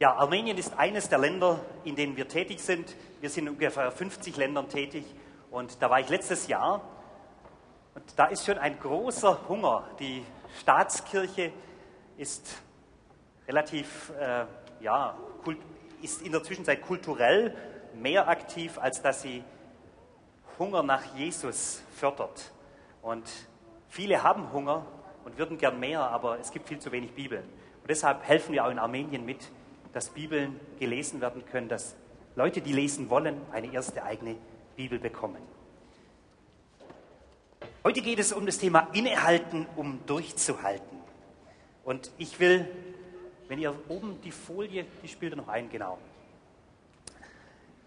Ja, Armenien ist eines der Länder, in denen wir tätig sind. Wir sind in ungefähr 50 Ländern tätig und da war ich letztes Jahr und da ist schon ein großer Hunger. Die Staatskirche ist relativ, äh, ja, ist in der Zwischenzeit kulturell mehr aktiv, als dass sie Hunger nach Jesus fördert. Und viele haben Hunger und würden gern mehr, aber es gibt viel zu wenig Bibeln. Und deshalb helfen wir auch in Armenien mit, dass Bibeln gelesen werden können, dass Leute, die lesen wollen, eine erste eigene Bibel bekommen. Heute geht es um das Thema Innehalten, um durchzuhalten. Und ich will, wenn ihr oben die Folie, die spielt ihr noch ein, genau.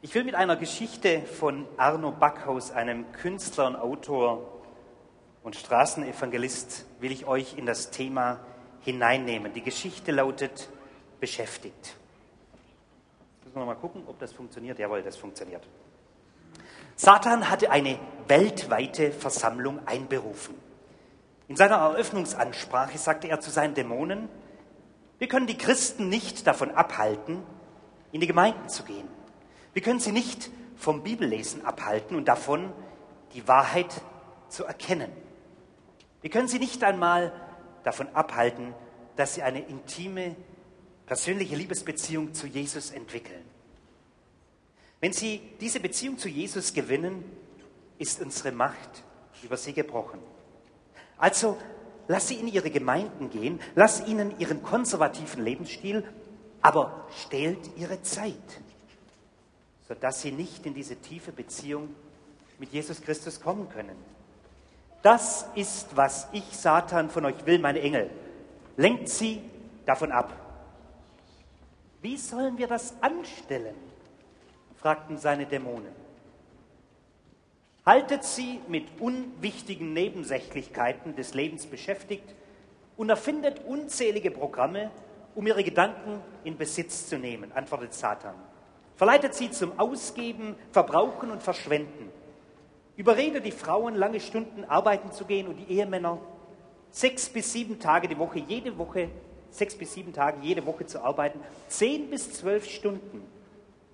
Ich will mit einer Geschichte von Arno Backhaus, einem Künstler und Autor und Straßenevangelist, will ich euch in das Thema hineinnehmen. Die Geschichte lautet beschäftigt. Müssen wir mal gucken, ob das funktioniert. Jawohl, das funktioniert. Satan hatte eine weltweite Versammlung einberufen. In seiner Eröffnungsansprache sagte er zu seinen Dämonen, wir können die Christen nicht davon abhalten, in die Gemeinden zu gehen. Wir können sie nicht vom Bibellesen abhalten und davon, die Wahrheit zu erkennen. Wir können sie nicht einmal davon abhalten, dass sie eine intime, persönliche Liebesbeziehung zu Jesus entwickeln. Wenn sie diese Beziehung zu Jesus gewinnen, ist unsere Macht über sie gebrochen. Also lass sie in ihre Gemeinden gehen, lass ihnen ihren konservativen Lebensstil, aber stellt ihre Zeit, sodass sie nicht in diese tiefe Beziehung mit Jesus Christus kommen können. Das ist, was ich, Satan, von euch will, meine Engel. Lenkt sie davon ab. Wie sollen wir das anstellen? fragten seine Dämonen. Haltet sie mit unwichtigen Nebensächlichkeiten des Lebens beschäftigt und erfindet unzählige Programme, um ihre Gedanken in Besitz zu nehmen, antwortet Satan. Verleitet sie zum Ausgeben, Verbrauchen und Verschwenden. Überredet die Frauen, lange Stunden arbeiten zu gehen und die Ehemänner sechs bis sieben Tage die Woche, jede Woche, sechs bis sieben Tage jede Woche zu arbeiten, zehn bis zwölf Stunden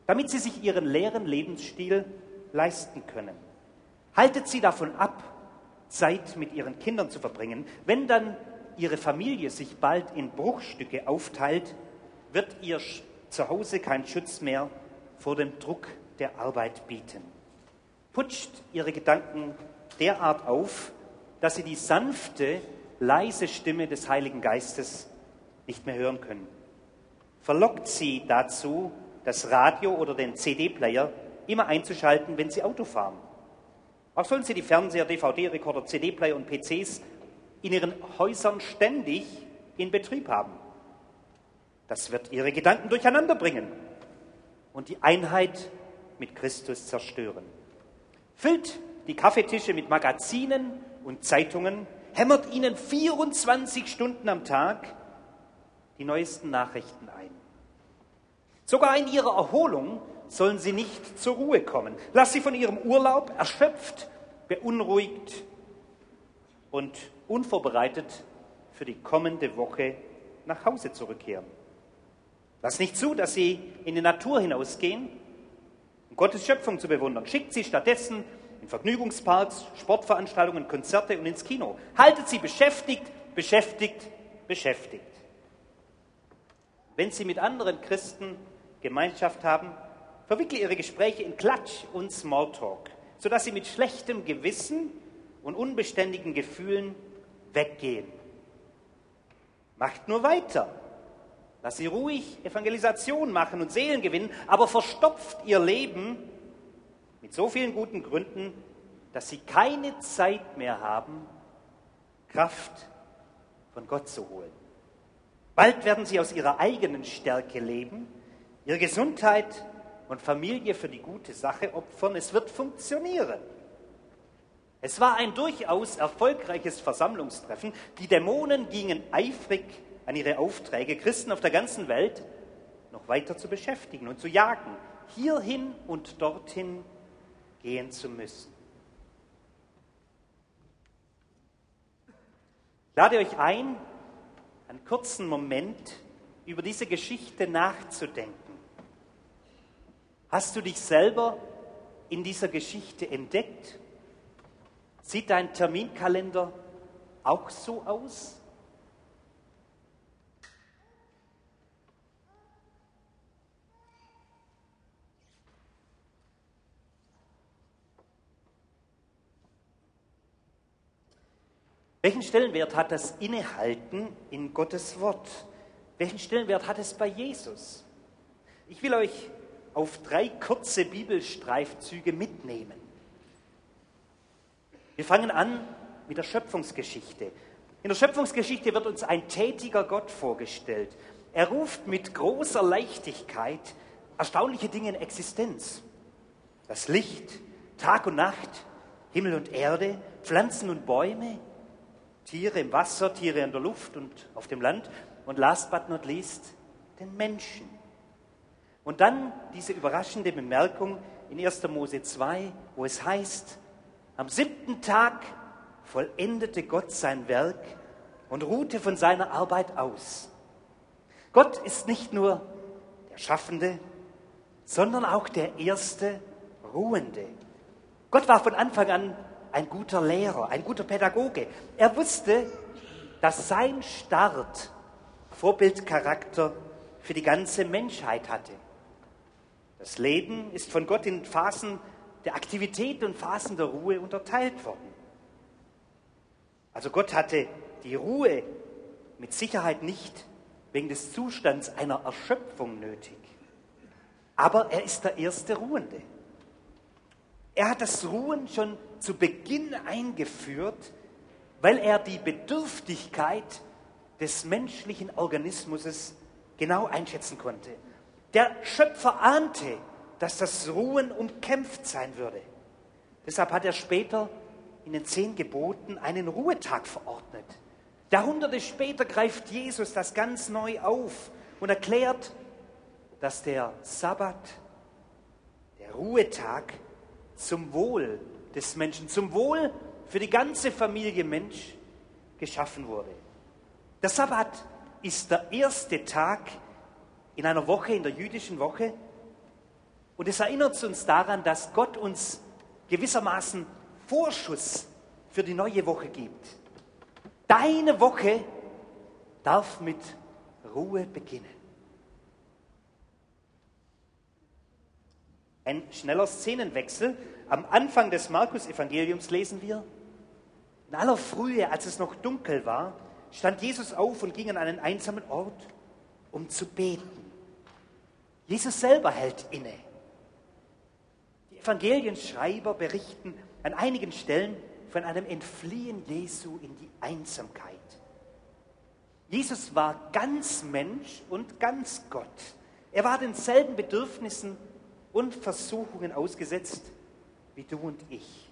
damit sie sich ihren leeren Lebensstil leisten können. Haltet sie davon ab, Zeit mit ihren Kindern zu verbringen. Wenn dann ihre Familie sich bald in Bruchstücke aufteilt, wird ihr Zuhause kein Schutz mehr vor dem Druck der Arbeit bieten. Putscht ihre Gedanken derart auf, dass sie die sanfte, leise Stimme des Heiligen Geistes nicht mehr hören können. Verlockt sie dazu, das Radio oder den CD-Player immer einzuschalten, wenn Sie Auto fahren. Auch sollen Sie die Fernseher, DVD-Rekorder, CD-Player und PCs in Ihren Häusern ständig in Betrieb haben. Das wird Ihre Gedanken durcheinander bringen und die Einheit mit Christus zerstören. Füllt die Kaffeetische mit Magazinen und Zeitungen, hämmert Ihnen 24 Stunden am Tag die neuesten Nachrichten ein. Sogar in ihrer Erholung sollen sie nicht zur Ruhe kommen. Lass sie von ihrem Urlaub erschöpft, beunruhigt und unvorbereitet für die kommende Woche nach Hause zurückkehren. Lass nicht zu, dass sie in die Natur hinausgehen, um Gottes Schöpfung zu bewundern. Schickt sie stattdessen in Vergnügungsparks, Sportveranstaltungen, Konzerte und ins Kino. Haltet sie beschäftigt, beschäftigt, beschäftigt. Wenn sie mit anderen Christen Gemeinschaft haben, verwickle ihre Gespräche in Klatsch und Smalltalk, sodass sie mit schlechtem Gewissen und unbeständigen Gefühlen weggehen. Macht nur weiter. Lass sie ruhig Evangelisation machen und Seelen gewinnen, aber verstopft ihr Leben mit so vielen guten Gründen, dass sie keine Zeit mehr haben, Kraft von Gott zu holen. Bald werden sie aus ihrer eigenen Stärke leben ihre Gesundheit und Familie für die gute Sache opfern. Es wird funktionieren. Es war ein durchaus erfolgreiches Versammlungstreffen. Die Dämonen gingen eifrig an ihre Aufträge, Christen auf der ganzen Welt noch weiter zu beschäftigen und zu jagen, hierhin und dorthin gehen zu müssen. Ich lade euch ein, einen kurzen Moment über diese Geschichte nachzudenken. Hast du dich selber in dieser Geschichte entdeckt? Sieht dein Terminkalender auch so aus? Welchen Stellenwert hat das Innehalten in Gottes Wort? Welchen Stellenwert hat es bei Jesus? Ich will euch auf drei kurze Bibelstreifzüge mitnehmen. Wir fangen an mit der Schöpfungsgeschichte. In der Schöpfungsgeschichte wird uns ein tätiger Gott vorgestellt. Er ruft mit großer Leichtigkeit erstaunliche Dinge in Existenz. Das Licht, Tag und Nacht, Himmel und Erde, Pflanzen und Bäume, Tiere im Wasser, Tiere in der Luft und auf dem Land und last but not least den Menschen. Und dann diese überraschende Bemerkung in 1. Mose 2, wo es heißt, am siebten Tag vollendete Gott sein Werk und ruhte von seiner Arbeit aus. Gott ist nicht nur der Schaffende, sondern auch der erste Ruhende. Gott war von Anfang an ein guter Lehrer, ein guter Pädagoge. Er wusste, dass sein Start Vorbildcharakter für die ganze Menschheit hatte. Das Leben ist von Gott in Phasen der Aktivität und Phasen der Ruhe unterteilt worden. Also Gott hatte die Ruhe mit Sicherheit nicht wegen des Zustands einer Erschöpfung nötig. Aber er ist der erste Ruhende. Er hat das Ruhen schon zu Beginn eingeführt, weil er die Bedürftigkeit des menschlichen Organismus genau einschätzen konnte. Der Schöpfer ahnte, dass das Ruhen umkämpft sein würde. Deshalb hat er später in den zehn Geboten einen Ruhetag verordnet. Jahrhunderte später greift Jesus das ganz neu auf und erklärt, dass der Sabbat, der Ruhetag, zum Wohl des Menschen, zum Wohl für die ganze Familie Mensch geschaffen wurde. Der Sabbat ist der erste Tag in einer Woche, in der jüdischen Woche. Und es erinnert uns daran, dass Gott uns gewissermaßen Vorschuss für die neue Woche gibt. Deine Woche darf mit Ruhe beginnen. Ein schneller Szenenwechsel. Am Anfang des Markus-Evangeliums lesen wir, in aller Frühe, als es noch dunkel war, stand Jesus auf und ging an einen einsamen Ort, um zu beten. Jesus selber hält inne. Die Evangelienschreiber berichten an einigen Stellen von einem Entfliehen Jesu in die Einsamkeit. Jesus war ganz Mensch und ganz Gott. Er war denselben Bedürfnissen und Versuchungen ausgesetzt wie du und ich.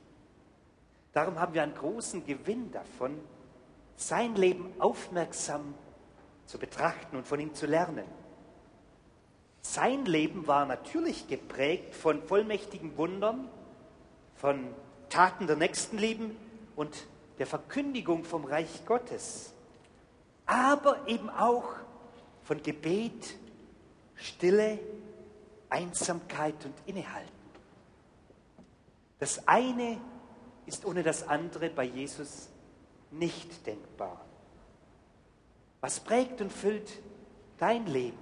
Darum haben wir einen großen Gewinn davon, sein Leben aufmerksam zu betrachten und von ihm zu lernen. Sein Leben war natürlich geprägt von vollmächtigen Wundern, von Taten der Nächstenliebe und der Verkündigung vom Reich Gottes, aber eben auch von Gebet, Stille Einsamkeit und Innehalten. Das eine ist ohne das andere bei Jesus nicht denkbar. Was prägt und füllt dein Leben?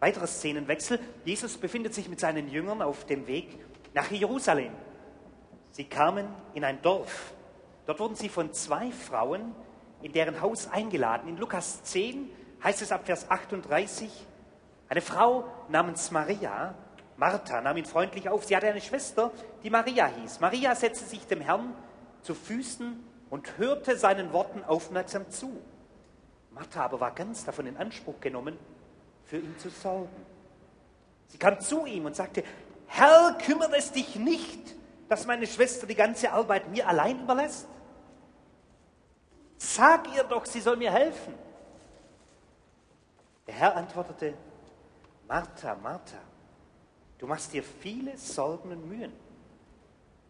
Weiterer Szenenwechsel. Jesus befindet sich mit seinen Jüngern auf dem Weg nach Jerusalem. Sie kamen in ein Dorf. Dort wurden sie von zwei Frauen in deren Haus eingeladen. In Lukas 10 heißt es ab Vers 38, eine Frau namens Maria, Martha, nahm ihn freundlich auf. Sie hatte eine Schwester, die Maria hieß. Maria setzte sich dem Herrn zu Füßen und hörte seinen Worten aufmerksam zu. Martha aber war ganz davon in Anspruch genommen, für ihn zu sorgen. Sie kam zu ihm und sagte, Herr, kümmert es dich nicht, dass meine Schwester die ganze Arbeit mir allein überlässt? Sag ihr doch, sie soll mir helfen. Der Herr antwortete, Martha, Martha, du machst dir viele Sorgen und Mühen,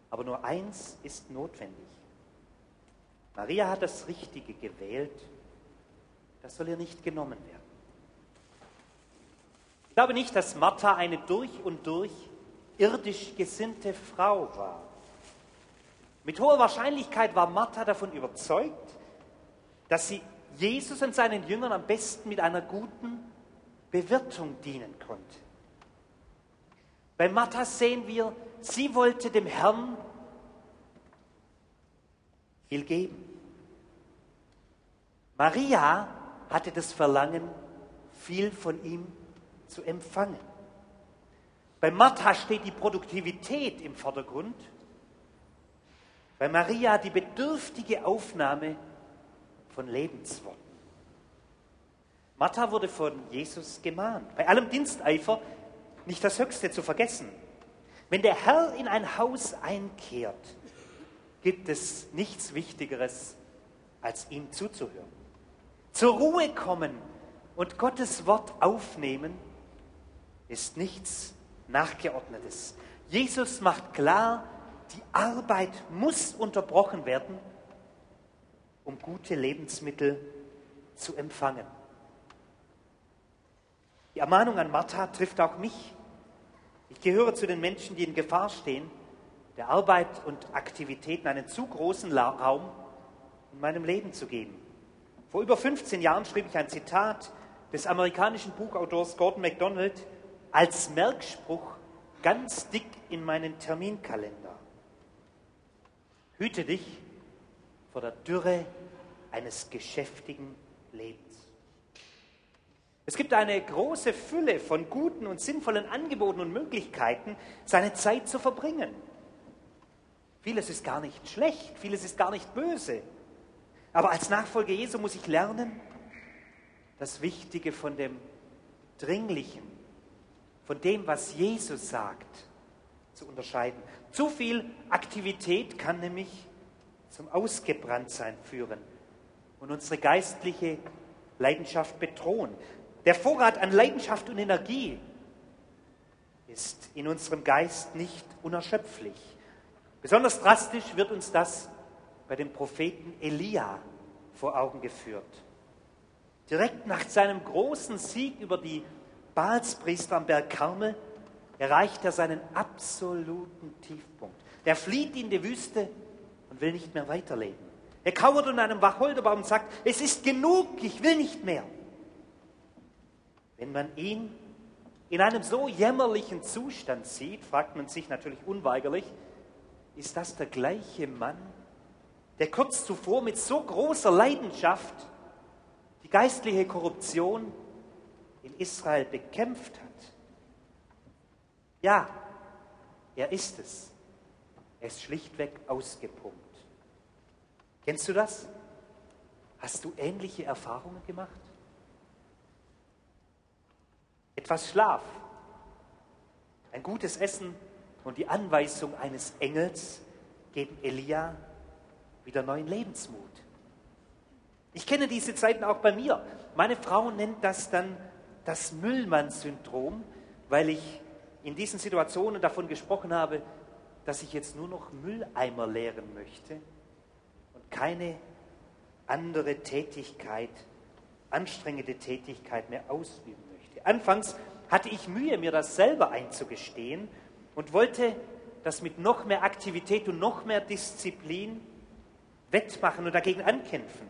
aber nur eins ist notwendig. Maria hat das Richtige gewählt, das soll ihr nicht genommen werden. Ich glaube nicht, dass Martha eine durch und durch irdisch gesinnte Frau war. Mit hoher Wahrscheinlichkeit war Martha davon überzeugt, dass sie Jesus und seinen Jüngern am besten mit einer guten Bewirtung dienen konnte. Bei Martha sehen wir, sie wollte dem Herrn viel geben. Maria hatte das Verlangen, viel von ihm zu empfangen. Bei Martha steht die Produktivität im Vordergrund, bei Maria die bedürftige Aufnahme von Lebensworten. Martha wurde von Jesus gemahnt, bei allem Diensteifer nicht das Höchste zu vergessen. Wenn der Herr in ein Haus einkehrt, gibt es nichts Wichtigeres, als ihm zuzuhören. Zur Ruhe kommen und Gottes Wort aufnehmen ist nichts Nachgeordnetes. Jesus macht klar, die Arbeit muss unterbrochen werden, um gute Lebensmittel zu empfangen. Die Ermahnung an Martha trifft auch mich. Ich gehöre zu den Menschen, die in Gefahr stehen, der Arbeit und Aktivitäten einen zu großen Raum in meinem Leben zu geben. Vor über 15 Jahren schrieb ich ein Zitat des amerikanischen Buchautors Gordon MacDonald als Merkspruch ganz dick in meinen Terminkalender. Hüte dich vor der Dürre eines geschäftigen Lebens. Es gibt eine große Fülle von guten und sinnvollen Angeboten und Möglichkeiten, seine Zeit zu verbringen. Vieles ist gar nicht schlecht, vieles ist gar nicht böse. Aber als Nachfolger Jesu muss ich lernen, das Wichtige von dem Dringlichen, von dem, was Jesus sagt, zu unterscheiden. Zu viel Aktivität kann nämlich zum Ausgebranntsein führen und unsere geistliche Leidenschaft bedrohen. Der Vorrat an Leidenschaft und Energie ist in unserem Geist nicht unerschöpflich. Besonders drastisch wird uns das bei dem Propheten Elia vor Augen geführt. Direkt nach seinem großen Sieg über die Baalspriester am Berg Karmel erreicht er seinen absoluten Tiefpunkt. Der flieht in die Wüste und will nicht mehr weiterleben. Er kauert unter einem Wacholderbaum und sagt, es ist genug, ich will nicht mehr. Wenn man ihn in einem so jämmerlichen Zustand sieht, fragt man sich natürlich unweigerlich, ist das der gleiche Mann, der kurz zuvor mit so großer Leidenschaft die geistliche Korruption in Israel bekämpft hat? Ja, er ist es. Er ist schlichtweg ausgepumpt. Kennst du das? Hast du ähnliche Erfahrungen gemacht? Etwas Schlaf, ein gutes Essen und die Anweisung eines Engels geben Elia wieder neuen Lebensmut. Ich kenne diese Zeiten auch bei mir. Meine Frau nennt das dann das Müllmann-Syndrom, weil ich in diesen Situationen davon gesprochen habe, dass ich jetzt nur noch Mülleimer leeren möchte keine andere Tätigkeit, anstrengende Tätigkeit mehr ausüben möchte. Anfangs hatte ich Mühe, mir das selber einzugestehen und wollte das mit noch mehr Aktivität und noch mehr Disziplin wettmachen und dagegen ankämpfen.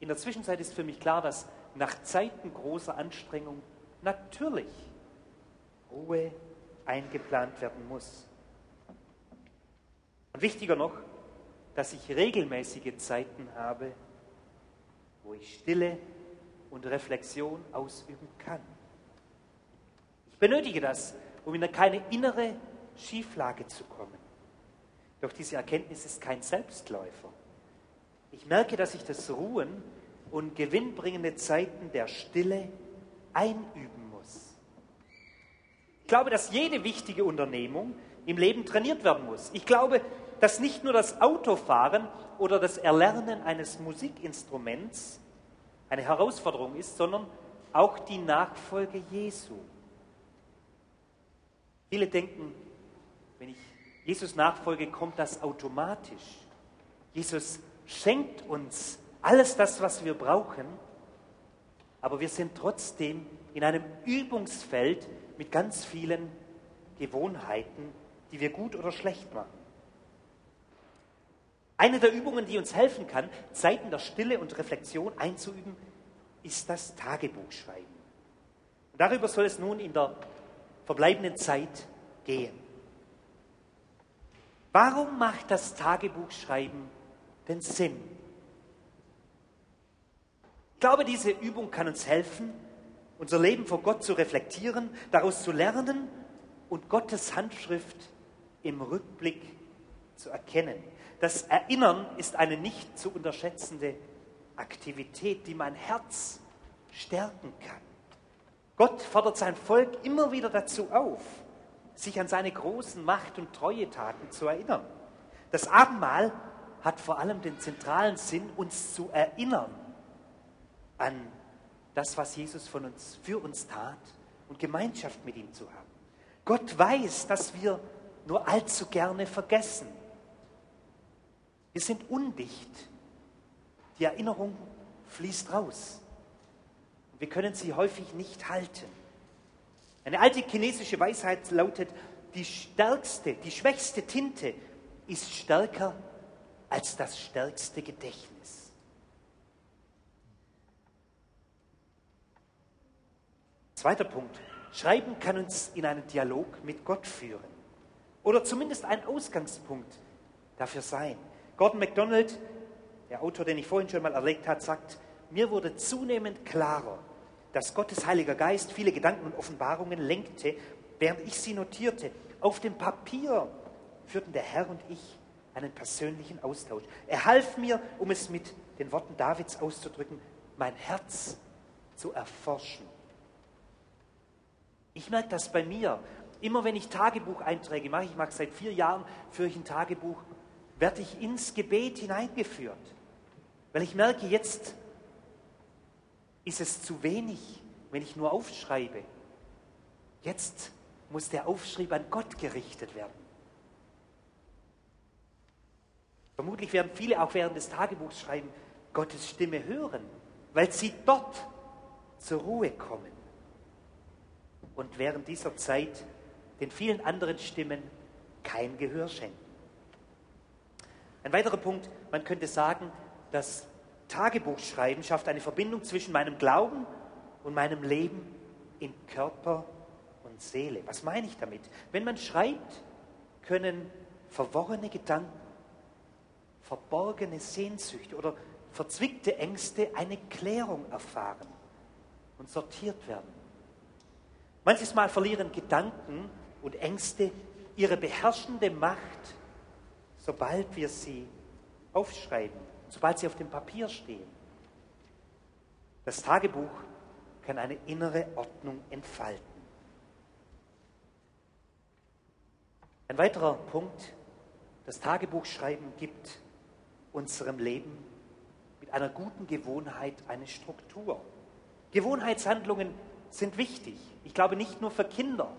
In der Zwischenzeit ist für mich klar, dass nach Zeiten großer Anstrengung natürlich Ruhe eingeplant werden muss. Und wichtiger noch, dass ich regelmäßige Zeiten habe, wo ich Stille und Reflexion ausüben kann. Ich benötige das, um in keine innere Schieflage zu kommen. Doch diese Erkenntnis ist kein Selbstläufer. Ich merke, dass ich das Ruhen und gewinnbringende Zeiten der Stille einüben glaube, dass jede wichtige Unternehmung im Leben trainiert werden muss. Ich glaube, dass nicht nur das Autofahren oder das Erlernen eines Musikinstruments eine Herausforderung ist, sondern auch die Nachfolge Jesu. Viele denken, wenn ich Jesus nachfolge, kommt das automatisch. Jesus schenkt uns alles das, was wir brauchen, aber wir sind trotzdem in einem Übungsfeld mit ganz vielen Gewohnheiten, die wir gut oder schlecht machen. Eine der Übungen, die uns helfen kann, Zeiten der Stille und Reflexion einzuüben, ist das Tagebuchschreiben. Und darüber soll es nun in der verbleibenden Zeit gehen. Warum macht das Tagebuchschreiben denn Sinn? Ich glaube, diese Übung kann uns helfen, unser Leben vor Gott zu reflektieren, daraus zu lernen und Gottes Handschrift im Rückblick zu erkennen. Das Erinnern ist eine nicht zu unterschätzende Aktivität, die mein Herz stärken kann. Gott fordert sein Volk immer wieder dazu auf, sich an seine großen Macht- und Treuetaten zu erinnern. Das Abendmahl hat vor allem den zentralen Sinn, uns zu erinnern an das, was Jesus von uns, für uns tat und Gemeinschaft mit ihm zu haben. Gott weiß, dass wir nur allzu gerne vergessen. Wir sind undicht. Die Erinnerung fließt raus. Wir können sie häufig nicht halten. Eine alte chinesische Weisheit lautet, die stärkste, die schwächste Tinte ist stärker als das stärkste Gedächtnis. Zweiter Punkt. Schreiben kann uns in einen Dialog mit Gott führen. Oder zumindest ein Ausgangspunkt dafür sein. Gordon MacDonald, der Autor, den ich vorhin schon mal erlegt habe, sagt, mir wurde zunehmend klarer, dass Gottes Heiliger Geist viele Gedanken und Offenbarungen lenkte, während ich sie notierte. Auf dem Papier führten der Herr und ich einen persönlichen Austausch. Er half mir, um es mit den Worten Davids auszudrücken, mein Herz zu erforschen. Ich merke das bei mir. Immer wenn ich Tagebucheinträge mache, ich mache seit vier Jahren, führe ich ein Tagebuch, werde ich ins Gebet hineingeführt. Weil ich merke, jetzt ist es zu wenig, wenn ich nur aufschreibe. Jetzt muss der Aufschrieb an Gott gerichtet werden. Vermutlich werden viele auch während des Tagebuchs schreiben, Gottes Stimme hören, weil sie dort zur Ruhe kommen und während dieser Zeit den vielen anderen Stimmen kein Gehör schenken. Ein weiterer Punkt, man könnte sagen, das Tagebuchschreiben schafft eine Verbindung zwischen meinem Glauben und meinem Leben in Körper und Seele. Was meine ich damit? Wenn man schreibt, können verworrene Gedanken, verborgene Sehnsüchte oder verzwickte Ängste eine Klärung erfahren und sortiert werden. Manches Mal verlieren Gedanken und Ängste ihre beherrschende Macht, sobald wir sie aufschreiben, sobald sie auf dem Papier stehen. Das Tagebuch kann eine innere Ordnung entfalten. Ein weiterer Punkt, das Tagebuchschreiben gibt unserem Leben mit einer guten Gewohnheit eine Struktur. Gewohnheitshandlungen sind wichtig. Ich glaube nicht nur für Kinder.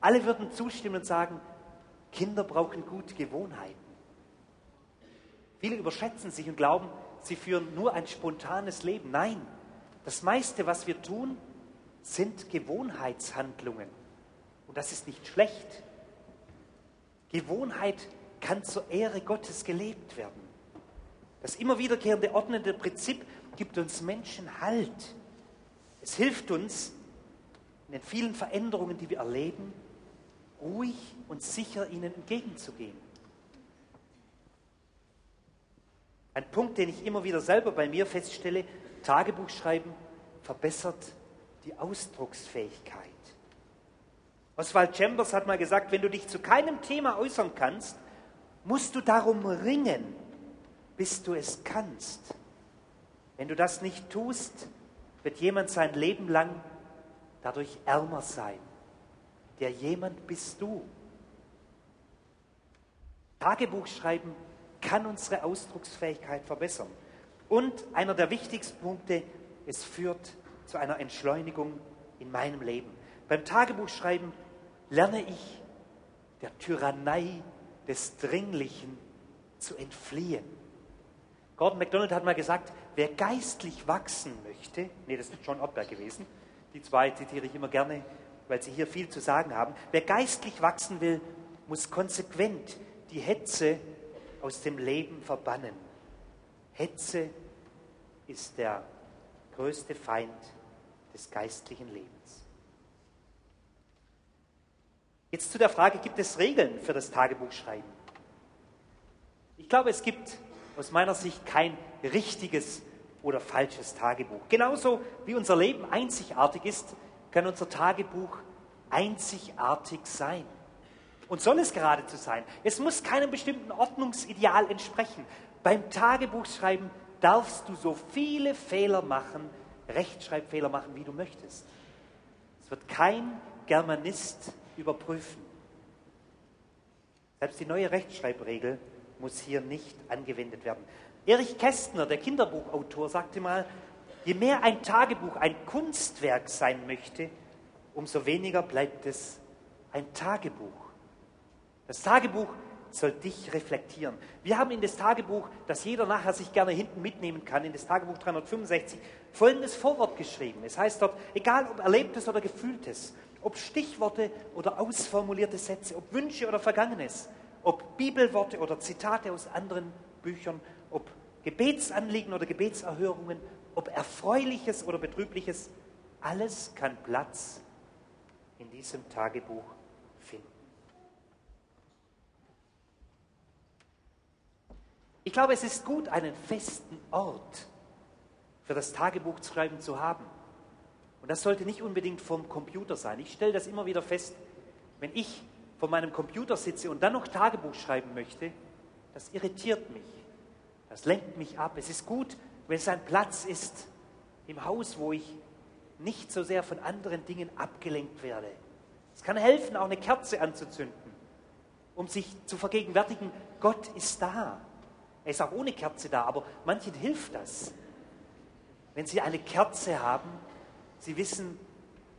Alle würden zustimmen und sagen, Kinder brauchen gute Gewohnheiten. Viele überschätzen sich und glauben, sie führen nur ein spontanes Leben. Nein, das meiste, was wir tun, sind Gewohnheitshandlungen. Und das ist nicht schlecht. Gewohnheit kann zur Ehre Gottes gelebt werden. Das immer wiederkehrende ordnende Prinzip gibt uns Menschen Halt. Es hilft uns, in den vielen Veränderungen, die wir erleben, ruhig und sicher ihnen entgegenzugehen. Ein Punkt, den ich immer wieder selber bei mir feststelle, Tagebuchschreiben verbessert die Ausdrucksfähigkeit. Oswald Chambers hat mal gesagt, wenn du dich zu keinem Thema äußern kannst, musst du darum ringen, bis du es kannst. Wenn du das nicht tust, wird jemand sein Leben lang dadurch ärmer sein. Der jemand bist du. Tagebuch schreiben kann unsere Ausdrucksfähigkeit verbessern. Und einer der wichtigsten Punkte, es führt zu einer Entschleunigung in meinem Leben. Beim Tagebuchschreiben lerne ich der Tyrannei des Dringlichen zu entfliehen. Gordon MacDonald hat mal gesagt, wer geistlich wachsen möchte, nee, das ist John Ottberg gewesen, die zwei zitiere ich immer gerne, weil sie hier viel zu sagen haben, wer geistlich wachsen will, muss konsequent die Hetze aus dem Leben verbannen. Hetze ist der größte Feind des geistlichen Lebens. Jetzt zu der Frage, gibt es Regeln für das Tagebuchschreiben? Ich glaube, es gibt aus meiner Sicht kein richtiges oder falsches Tagebuch. Genauso wie unser Leben einzigartig ist, kann unser Tagebuch einzigartig sein. Und soll es geradezu sein. Es muss keinem bestimmten Ordnungsideal entsprechen. Beim Tagebuchschreiben darfst du so viele Fehler machen, Rechtschreibfehler machen, wie du möchtest. Es wird kein Germanist überprüfen. Selbst die neue Rechtschreibregel muss hier nicht angewendet werden. Erich Kästner, der Kinderbuchautor, sagte mal, je mehr ein Tagebuch ein Kunstwerk sein möchte, umso weniger bleibt es ein Tagebuch. Das Tagebuch soll dich reflektieren. Wir haben in das Tagebuch, das jeder nachher sich gerne hinten mitnehmen kann, in das Tagebuch 365, folgendes Vorwort geschrieben. Es heißt dort, egal ob Erlebtes oder Gefühltes, ob Stichworte oder ausformulierte Sätze, ob Wünsche oder Vergangenes, ob Bibelworte oder Zitate aus anderen Büchern, Gebetsanliegen oder Gebetserhörungen, ob Erfreuliches oder Betrübliches, alles kann Platz in diesem Tagebuch finden. Ich glaube, es ist gut, einen festen Ort für das Tagebuchschreiben zu haben. Und das sollte nicht unbedingt vom Computer sein. Ich stelle das immer wieder fest, wenn ich vor meinem Computer sitze und dann noch Tagebuch schreiben möchte, das irritiert mich. Das lenkt mich ab. Es ist gut, wenn es ein Platz ist im Haus, wo ich nicht so sehr von anderen Dingen abgelenkt werde. Es kann helfen, auch eine Kerze anzuzünden, um sich zu vergegenwärtigen, Gott ist da. Er ist auch ohne Kerze da, aber manchen hilft das. Wenn sie eine Kerze haben, sie wissen,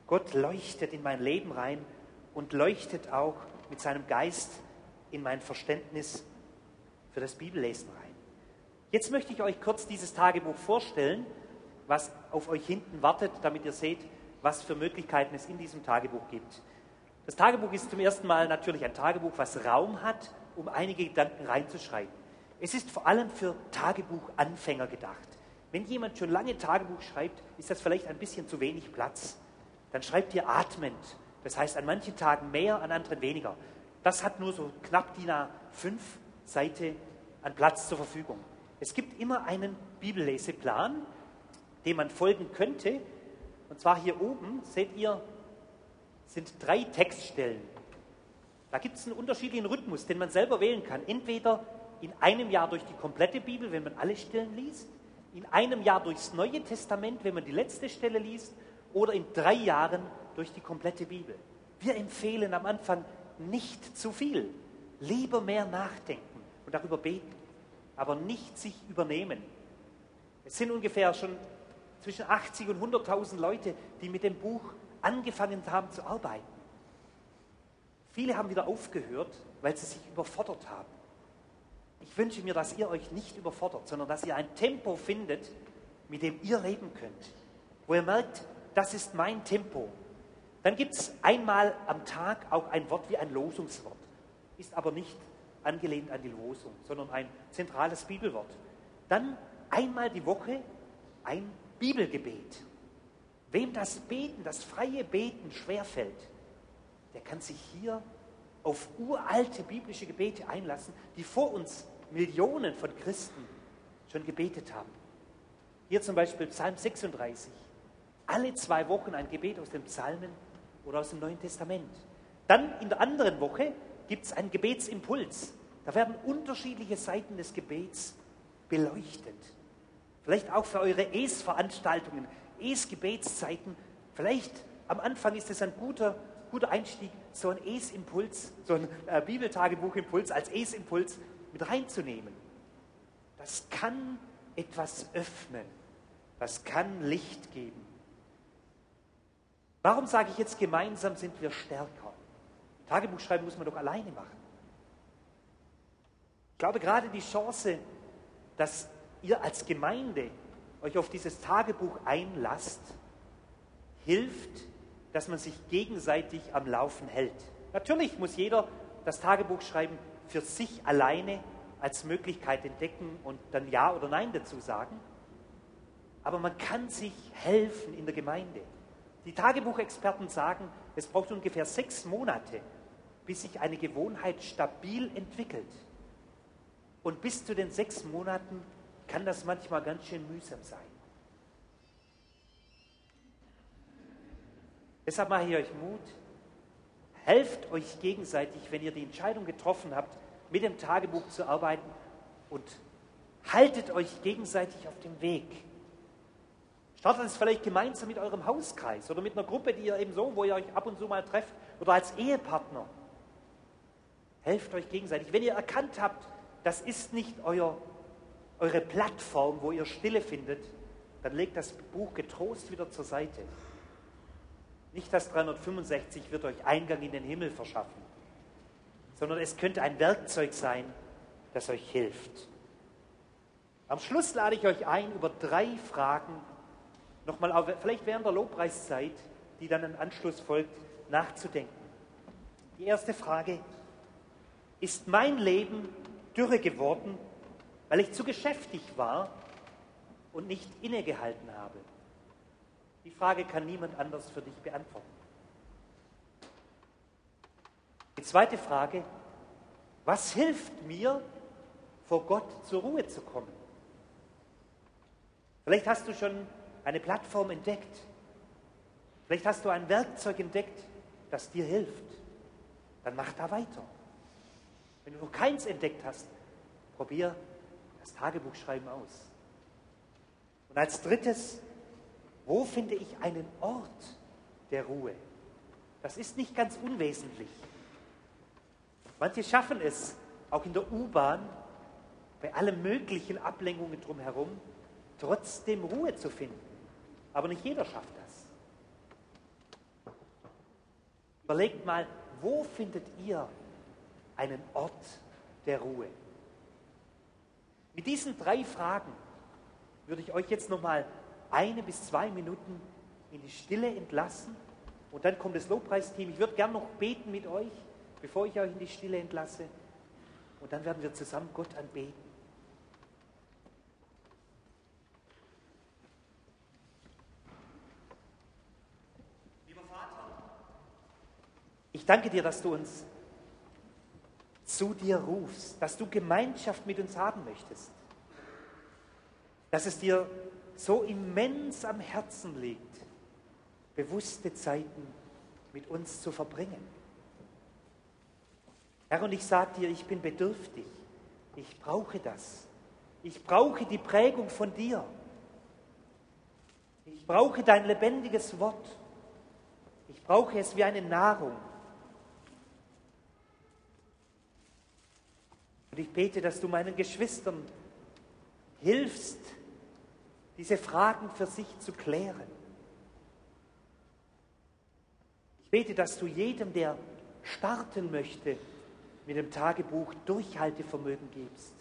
Gott leuchtet in mein Leben rein und leuchtet auch mit seinem Geist in mein Verständnis für das Bibellesen rein. Jetzt möchte ich euch kurz dieses Tagebuch vorstellen, was auf euch hinten wartet, damit ihr seht, was für Möglichkeiten es in diesem Tagebuch gibt. Das Tagebuch ist zum ersten Mal natürlich ein Tagebuch, was Raum hat, um einige Gedanken reinzuschreiben. Es ist vor allem für Tagebuchanfänger gedacht. Wenn jemand schon lange Tagebuch schreibt, ist das vielleicht ein bisschen zu wenig Platz. Dann schreibt ihr atmend das heißt, an manchen Tagen mehr, an anderen weniger. Das hat nur so knapp die A5 Seite an Platz zur Verfügung. Es gibt immer einen Bibelleseplan, dem man folgen könnte. Und zwar hier oben, seht ihr, sind drei Textstellen. Da gibt es einen unterschiedlichen Rhythmus, den man selber wählen kann. Entweder in einem Jahr durch die komplette Bibel, wenn man alle Stellen liest, in einem Jahr durchs Neue Testament, wenn man die letzte Stelle liest, oder in drei Jahren durch die komplette Bibel. Wir empfehlen am Anfang nicht zu viel, lieber mehr nachdenken und darüber beten, aber nicht sich übernehmen. Es sind ungefähr schon zwischen 80 und 100.000 Leute, die mit dem Buch angefangen haben zu arbeiten. Viele haben wieder aufgehört, weil sie sich überfordert haben. Ich wünsche mir, dass ihr euch nicht überfordert, sondern dass ihr ein Tempo findet, mit dem ihr leben könnt, wo ihr merkt, das ist mein Tempo. Dann gibt es einmal am Tag auch ein Wort wie ein Losungswort, ist aber nicht angelehnt an die Losung, sondern ein zentrales Bibelwort. Dann einmal die Woche ein Bibelgebet. Wem das Beten, das freie Beten schwerfällt, der kann sich hier auf uralte biblische Gebete einlassen, die vor uns Millionen von Christen schon gebetet haben. Hier zum Beispiel Psalm 36 alle zwei Wochen ein Gebet aus den Psalmen oder aus dem Neuen Testament. Dann in der anderen Woche gibt es einen Gebetsimpuls. Da werden unterschiedliche Seiten des Gebets beleuchtet. Vielleicht auch für eure Es-Veranstaltungen, Es-Gebetszeiten. Vielleicht am Anfang ist es ein guter, guter Einstieg, so ein Es-Impuls, so ein äh, Bibeltagebuchimpuls als Es-Impuls mit reinzunehmen. Das kann etwas öffnen. Das kann Licht geben. Warum sage ich jetzt, gemeinsam sind wir stärker? Tagebuch schreiben muss man doch alleine machen. Ich glaube, gerade die Chance, dass ihr als Gemeinde euch auf dieses Tagebuch einlasst, hilft, dass man sich gegenseitig am Laufen hält. Natürlich muss jeder das Tagebuch schreiben für sich alleine als Möglichkeit entdecken und dann Ja oder Nein dazu sagen. Aber man kann sich helfen in der Gemeinde. Die Tagebuchexperten sagen, es braucht ungefähr sechs Monate, bis sich eine Gewohnheit stabil entwickelt. Und bis zu den sechs Monaten kann das manchmal ganz schön mühsam sein. Deshalb mache ich euch Mut. Helft euch gegenseitig, wenn ihr die Entscheidung getroffen habt, mit dem Tagebuch zu arbeiten und haltet euch gegenseitig auf dem Weg. Startet es vielleicht gemeinsam mit eurem Hauskreis oder mit einer Gruppe, die ihr eben so, wo ihr euch ab und zu mal trefft oder als Ehepartner. Helft euch gegenseitig. Wenn ihr erkannt habt, das ist nicht euer, eure Plattform, wo ihr Stille findet, dann legt das Buch getrost wieder zur Seite. Nicht das 365 wird euch Eingang in den Himmel verschaffen, sondern es könnte ein Werkzeug sein, das euch hilft. Am Schluss lade ich euch ein, über drei Fragen nochmal, vielleicht während der Lobpreiszeit, die dann im Anschluss folgt, nachzudenken. Die erste Frage, ist mein Leben dürre geworden, weil ich zu geschäftig war und nicht innegehalten habe? Die Frage kann niemand anders für dich beantworten. Die zweite Frage, was hilft mir, vor Gott zur Ruhe zu kommen? Vielleicht hast du schon eine Plattform entdeckt. Vielleicht hast du ein Werkzeug entdeckt, das dir hilft. Dann mach da weiter. Wenn du noch keins entdeckt hast, probier das Tagebuchschreiben aus. Und als drittes, wo finde ich einen Ort der Ruhe? Das ist nicht ganz unwesentlich. Manche schaffen es, auch in der U-Bahn, bei allen möglichen Ablenkungen drumherum, trotzdem Ruhe zu finden. Aber nicht jeder schafft das. Überlegt mal, wo findet ihr einen Ort der Ruhe? Mit diesen drei Fragen würde ich euch jetzt nochmal eine bis zwei Minuten in die Stille entlassen und dann kommt das Lobpreisteam. Ich würde gern noch beten mit euch, bevor ich euch in die Stille entlasse. Und dann werden wir zusammen Gott anbeten. Ich danke dir, dass du uns zu dir rufst, dass du Gemeinschaft mit uns haben möchtest, dass es dir so immens am Herzen liegt, bewusste Zeiten mit uns zu verbringen. Herr, und ich sage dir, ich bin bedürftig, ich brauche das, ich brauche die Prägung von dir, ich brauche dein lebendiges Wort, ich brauche es wie eine Nahrung. Und ich bete, dass du meinen Geschwistern hilfst, diese Fragen für sich zu klären. Ich bete, dass du jedem, der starten möchte, mit dem Tagebuch Durchhaltevermögen gibst,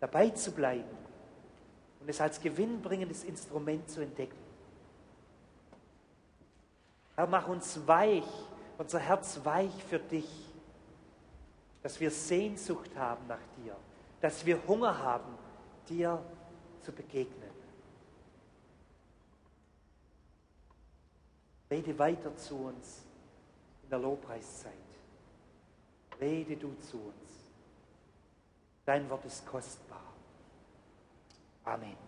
dabei zu bleiben und es als gewinnbringendes Instrument zu entdecken. Herr, mach uns weich, unser Herz weich für dich dass wir Sehnsucht haben nach dir, dass wir Hunger haben, dir zu begegnen. Rede weiter zu uns in der Lobpreiszeit. Rede du zu uns. Dein Wort ist kostbar. Amen.